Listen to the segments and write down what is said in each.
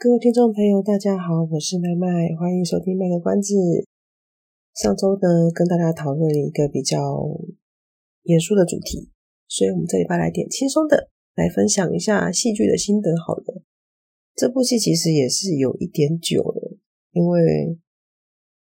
各位听众朋友，大家好，我是麦麦，欢迎收听麦个关子。上周呢，跟大家讨论了一个比较严肃的主题，所以我们这礼拜来点轻松的，来分享一下戏剧的心得。好了，这部戏其实也是有一点久了，因为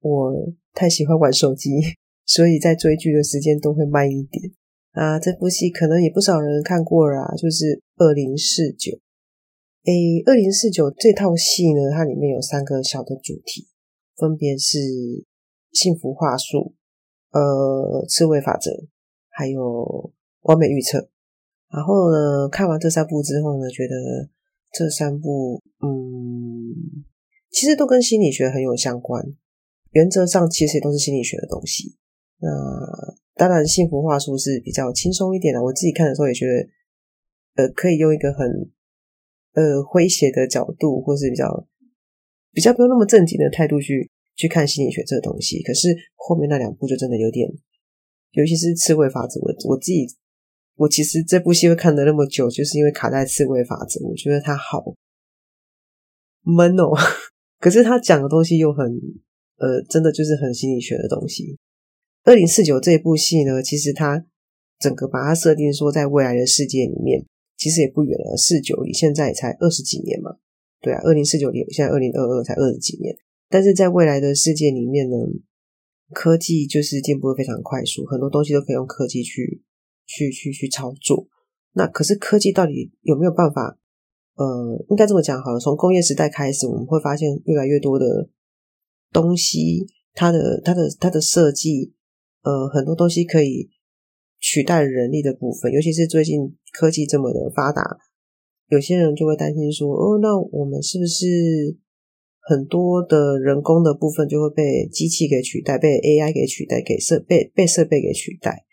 我太喜欢玩手机，所以在追剧的时间都会慢一点啊。这部戏可能也不少人看过啦，就是《二零四九》。诶，二零四九这套戏呢，它里面有三个小的主题，分别是幸福话术、呃，刺猬法则，还有完美预测。然后呢，看完这三部之后呢，觉得这三部，嗯，其实都跟心理学很有相关。原则上，其实也都是心理学的东西。那当然，幸福话术是比较轻松一点的。我自己看的时候也觉得，呃，可以用一个很。呃，诙谐的角度，或是比较比较不用那么正经的态度去去看心理学这个东西。可是后面那两部就真的有点，尤其是刺猬法则，我我自己我其实这部戏会看的那么久，就是因为卡在刺猬法则，我觉得它好闷哦。可是他讲的东西又很呃，真的就是很心理学的东西。二零四九这部戏呢，其实它整个把它设定说在未来的世界里面。其实也不远了，四九离现在也才二十几年嘛，对啊，二零四九离现在二零二二才二十几年，但是在未来的世界里面呢，科技就是进步的非常快速，很多东西都可以用科技去去去去操作。那可是科技到底有没有办法？呃，应该这么讲好了，从工业时代开始，我们会发现越来越多的东西，它的它的它的设计，呃，很多东西可以。取代人力的部分，尤其是最近科技这么的发达，有些人就会担心说：“哦，那我们是不是很多的人工的部分就会被机器给取代，被 AI 给取代，给设备被设备给取代？”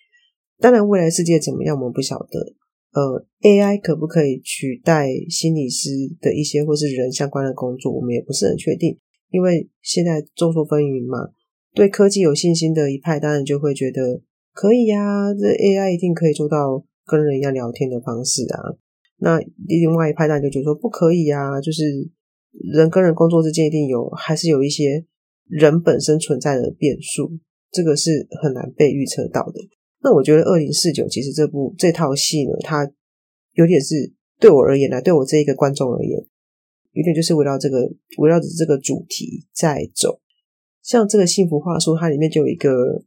当然，未来世界怎么样，我们不晓得。呃，AI 可不可以取代心理师的一些或是人相关的工作，我们也不是很确定，因为现在众说纷纭嘛。对科技有信心的一派，当然就会觉得。可以呀、这 AI 一定可以做到跟人一样聊天的方式啊。那另外一派那就觉得说不可以呀、就是人跟人工作之间一定有，还是有一些人本身存在的变数，这个是很难被预测到的。那我觉得《二零四九》其实这部这套戏呢，它有点是对我而言呢，对我这一个观众而言，有点就是围绕这个围绕着这个主题在走。像这个幸福话术，它里面就有一个。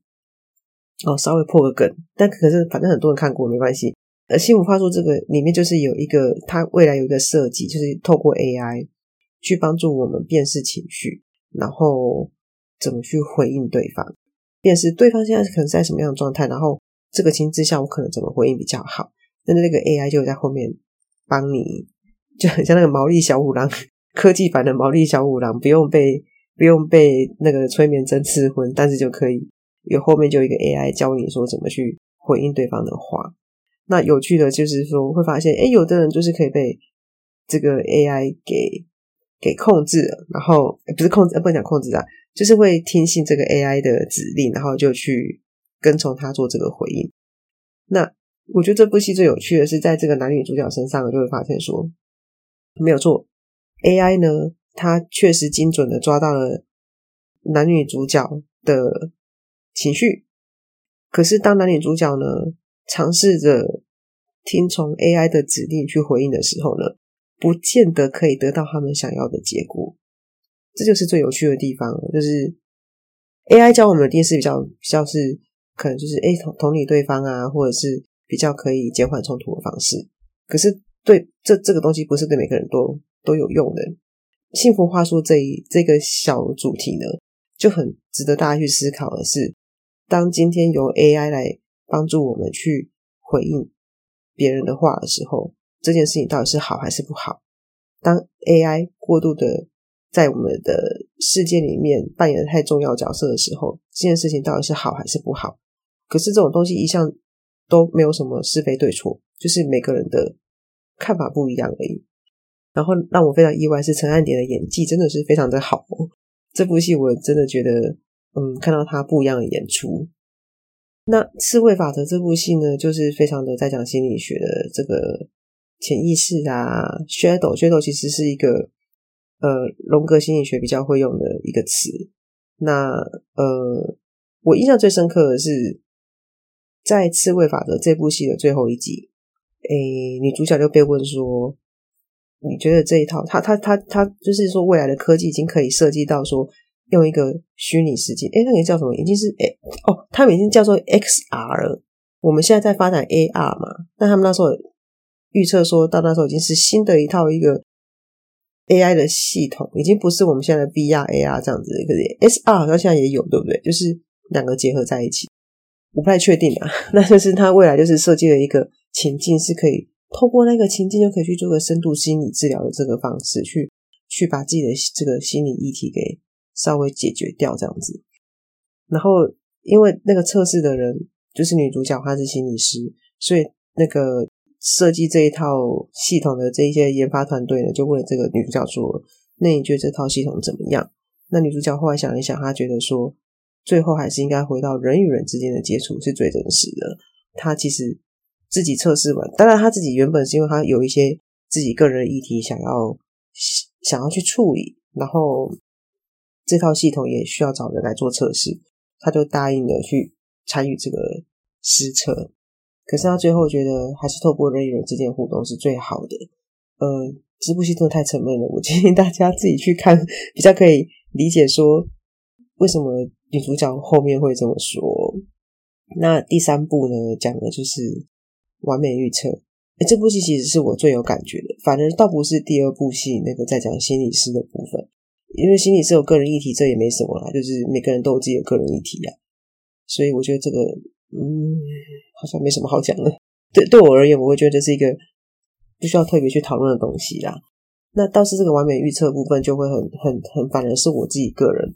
哦，稍微破个梗，但可是反正很多人看过没关系。呃，幸福话术这个里面就是有一个，它未来有一个设计，就是透过 AI 去帮助我们辨识情绪，然后怎么去回应对方，辨识对方现在可能在什么样的状态，然后这个情之下我可能怎么回应比较好。那那个 AI 就在后面帮你，就很像那个毛利小五郎科技版的毛利小五郎，不用被不用被那个催眠针刺昏，但是就可以。有后面就一个 AI 教你说怎么去回应对方的话。那有趣的就是说会发现，诶，有的人就是可以被这个 AI 给给控制了，然后不是控制，不能讲控制啊，就是会听信这个 AI 的指令，然后就去跟从他做这个回应。那我觉得这部戏最有趣的是，在这个男女主角身上，就会发现说没有错，AI 呢，它确实精准的抓到了男女主角的。情绪，可是当男女主角呢，尝试着听从 AI 的指令去回应的时候呢，不见得可以得到他们想要的结果。这就是最有趣的地方，就是 AI 教我们的电视比较比较是可能就是诶同同理对方啊，或者是比较可以减缓冲突的方式。可是对这这个东西不是对每个人都都有用的。幸福话术这一这个小主题呢，就很值得大家去思考的是。当今天由 AI 来帮助我们去回应别人的话的时候，这件事情到底是好还是不好？当 AI 过度的在我们的世界里面扮演太重要角色的时候，这件事情到底是好还是不好？可是这种东西一向都没有什么是非对错，就是每个人的看法不一样而已。然后让我非常意外是陈汉典的演技真的是非常的好，这部戏我真的觉得，嗯，看到他不一样的演出。那《刺猬法则》这部戏呢，就是非常的在讲心理学的这个潜意识啊，shadow，shadow 其实是一个呃荣格心理学比较会用的一个词。那呃，我印象最深刻的是在《刺猬法则》这部戏的最后一集，诶，女主角就被问说：“你觉得这一套，他他他他，就是说未来的科技已经可以设计到说。”用一个虚拟世界，哎，那个叫什么？已经是哎哦，他们已经叫做 XR 了。我们现在在发展 AR 嘛，但他们那时候预测说到那时候已经是新的一套一个 AI 的系统，已经不是我们现在的 VR、AR 这样子。可是 SR 好像现在也有，对不对？就是两个结合在一起，我不太确定啊。那就是他未来就是设计了一个情境，是可以透过那个情境就可以去做个深度心理治疗的这个方式，去去把自己的这个心理议题给。稍微解决掉这样子，然后因为那个测试的人就是女主角，她是心理师，所以那个设计这一套系统的这一些研发团队呢，就问了这个女主角说：“那你觉得这套系统怎么样？”那女主角后来想一想，她觉得说，最后还是应该回到人与人之间的接触是最真实的。她其实自己测试完，当然她自己原本是因为她有一些自己个人的议题想要想要去处理，然后。这套系统也需要找人来做测试，他就答应了去参与这个实测。可是他最后觉得还是透过人与人之间互动是最好的。呃，这部戏真的太沉闷了，我建议大家自己去看，比较可以理解说为什么女主角后面会这么说。那第三部呢，讲的就是完美预测。诶，这部戏其实是我最有感觉的，反而倒不是第二部戏那个在讲心理师的部分。因为心理是有个人议题，这也没什么啦，就是每个人都有自己的个人议题啊，所以我觉得这个，嗯，好像没什么好讲的。对，对我而言，我会觉得这是一个不需要特别去讨论的东西啦。那倒是这个完美预测部分，就会很很很，反而是我自己个人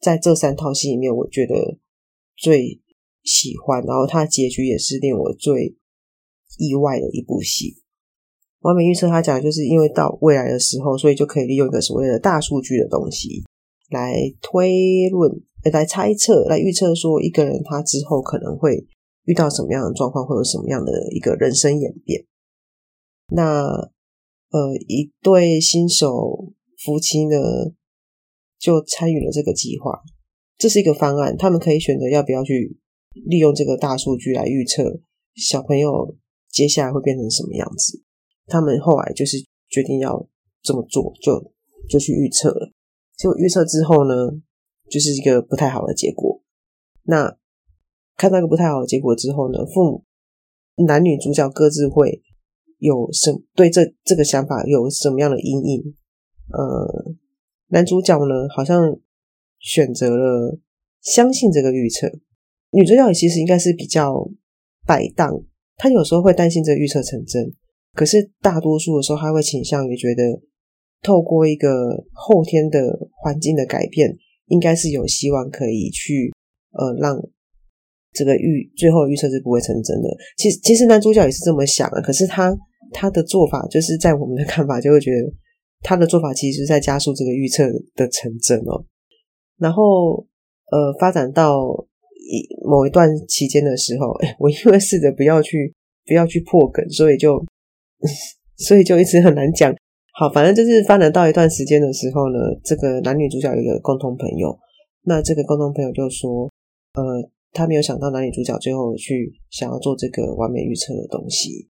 在这三套戏里面，我觉得最喜欢，然后它结局也是令我最意外的一部戏。完美预测，他讲就是因为到未来的时候，所以就可以利用一个所谓的大数据的东西来推论、来猜测、来预测说一个人他之后可能会遇到什么样的状况，会有什么样的一个人生演变。那呃，一对新手夫妻呢，就参与了这个计划。这是一个方案，他们可以选择要不要去利用这个大数据来预测小朋友接下来会变成什么样子。他们后来就是决定要这么做，就就去预测了。结果预测之后呢，就是一个不太好的结果。那看到一个不太好的结果之后呢，父母男女主角各自会有什对这这个想法有什么样的阴影？呃，男主角呢，好像选择了相信这个预测，女主角其实应该是比较摆荡，她有时候会担心这个预测成真。可是大多数的时候，他会倾向于觉得，透过一个后天的环境的改变，应该是有希望可以去呃让这个预最后预测是不会成真的。其实其实男主角也是这么想的，可是他他的做法就是在我们的看法就会觉得他的做法其实是在加速这个预测的成真哦。然后呃发展到一某一段期间的时候，我因为试着不要去不要去破梗，所以就。所以就一直很难讲。好，反正就是发展到一段时间的时候呢，这个男女主角有一个共同朋友。那这个共同朋友就说，呃，他没有想到男女主角最后去想要做这个完美预测的东西。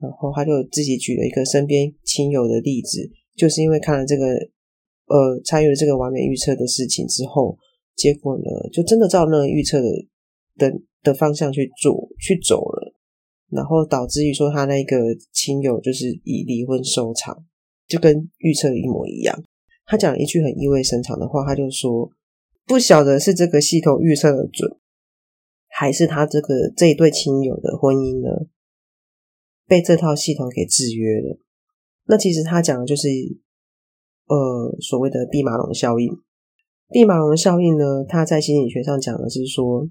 然后他就自己举了一个身边亲友的例子，就是因为看了这个，呃，参与了这个完美预测的事情之后，结果呢，就真的照那个预测的的的方向去做去走了。然后导致于说他那个亲友就是以离婚收场，就跟预测一模一样。他讲了一句很意味深长的话，他就说：“不晓得是这个系统预测的准，还是他这个这一对亲友的婚姻呢，被这套系统给制约了。”那其实他讲的就是呃所谓的毕马龙效应。毕马龙效应呢，他在心理学上讲的是说，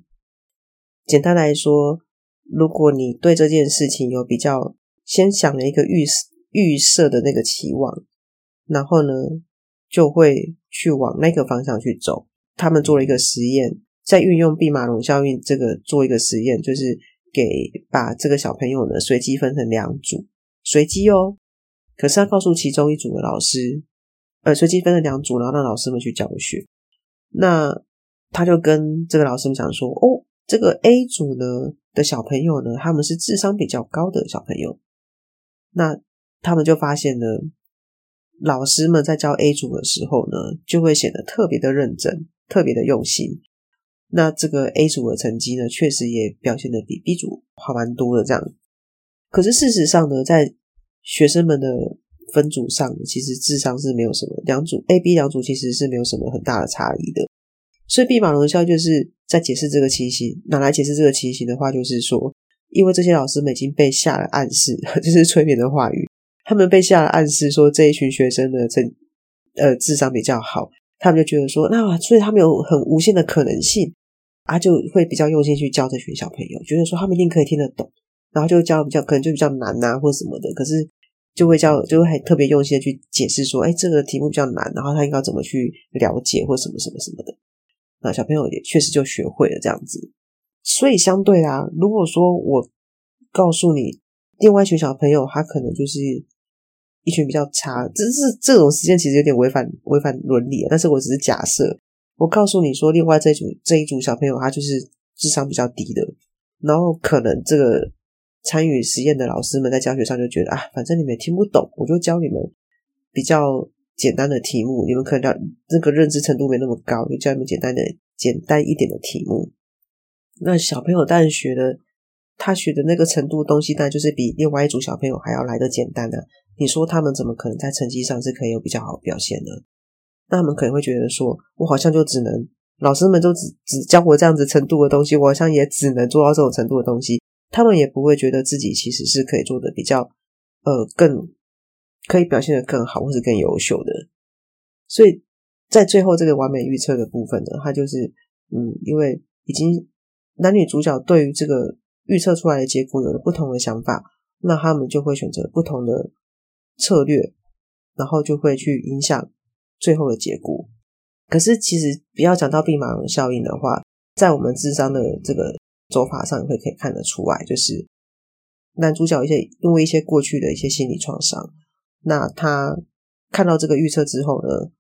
简单来说，如果你对这件事情有比较先想了一个预预设的那个期望，然后呢，就会去往那个方向去走。他们做了一个实验，在运用毕马龙效应这个做一个实验，就是给把这个小朋友呢随机分成两组，随机哦。可是他告诉其中一组的老师，呃，随机分成两组，然后让老师们去教学。那他就跟这个老师们讲说：“哦，这个 A 组呢的小朋友呢，他们是智商比较高的小朋友。那他们就发现呢，老师们在教 A 组的时候呢，就会显得特别的认真。”特别的用心，那这个 A 组的成绩呢，确实也表现的比 B 组好蛮多的。这样，可是事实上呢，在学生们的分组上，其实智商是没有什么，两组 A、B 两组其实是没有什么很大的差异的。所以毕马龙效就是在解释这个情形，拿来解释这个情形的话，就是说，因为这些老师们已经被下了暗示，就是催眠的话语，他们被下了暗示说这一群学生的这呃智商比较好。他们就觉得说，那所以他们有很无限的可能性啊，就会比较用心去教这群小朋友，觉得说他们一定可以听得懂，然后就教比较可能就比较难呐、啊，或什么的。可是就会教，就会还特别用心的去解释说，哎，这个题目比较难，然后他应该怎么去了解或什么什么什么的。那小朋友也确实就学会了这样子。所以相对啊，如果说我告诉你另外一群小朋友，他可能就是。一群比较差，只是这种实验其实有点违反违反伦理，但是我只是假设。我告诉你说，另外这一组这一组小朋友他就是智商比较低的，然后可能这个参与实验的老师们在教学上就觉得啊，反正你们也听不懂，我就教你们比较简单的题目，你们可能这个认知程度没那么高，就教你们简单的简单一点的题目。那小朋友当然学的，他学的那个程度东西，当然就是比另外一组小朋友还要来得简单的。你说他们怎么可能在成绩上是可以有比较好表现呢？那他们可能会觉得说，我好像就只能老师们都只只教我这样子程度的东西，我好像也只能做到这种程度的东西。他们也不会觉得自己其实是可以做的比较呃更可以表现得更好，或是更优秀的。所以在最后这个完美预测的部分呢，它就是嗯，因为已经男女主角对于这个预测出来的结果有了不同的想法，那他们就会选择不同的。策略，然后就会去影响最后的结果。可是，其实不要讲到毕马龙效应的话，在我们智商的这个走法上，会可以看得出来，就是男主角一些因为一些过去的一些心理创伤，那他看到这个预测之后呢，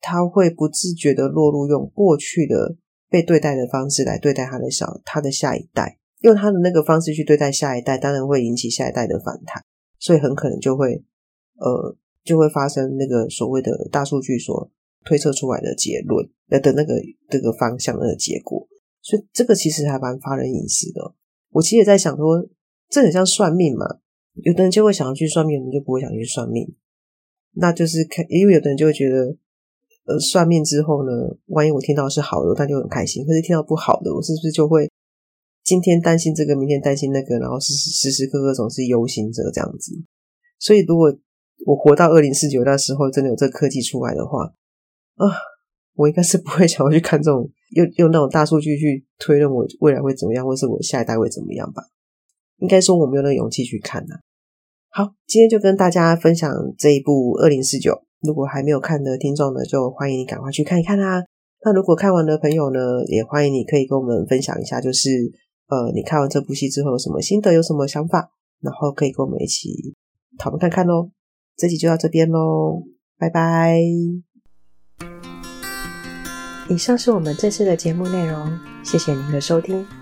他会不自觉的落入用过去的被对待的方式来对待他的小他的下一代，用他的那个方式去对待下一代，当然会引起下一代的反弹，所以很可能就会。呃，就会发生那个所谓的大数据所推测出来的结论的的那个这个方向的结果，所以这个其实还蛮发人深思的。我其实也在想说，这很像算命嘛，有的人就会想要去算命，有的人就不会想去算命。那就是看，因为有的人就会觉得，呃，算命之后呢，万一我听到是好的，那就很开心；可是听到不好的，我是不是就会今天担心这个，明天担心那个，然后时时时刻刻总是忧心着这样子。所以如果我活到二零四九那时候，真的有这科技出来的话，啊，我应该是不会 想要去看这种用用那种大数据去推论我未来会怎么样，或是我下一代会怎么样吧？应该说我没有那个勇气去看呐。好，今天就跟大家分享这一部二零四九。如果还没有看的听众呢，就欢迎你赶快去看一看啦。那如果看完的朋友呢，也欢迎你可以跟我们分享一下，就是呃，你看完这部戏之后有什么心得，有什么想法，然后可以跟我们一起讨论看看喽。这集就到这边喽，拜拜。以上是我们这次的节目内容，谢谢您的收听。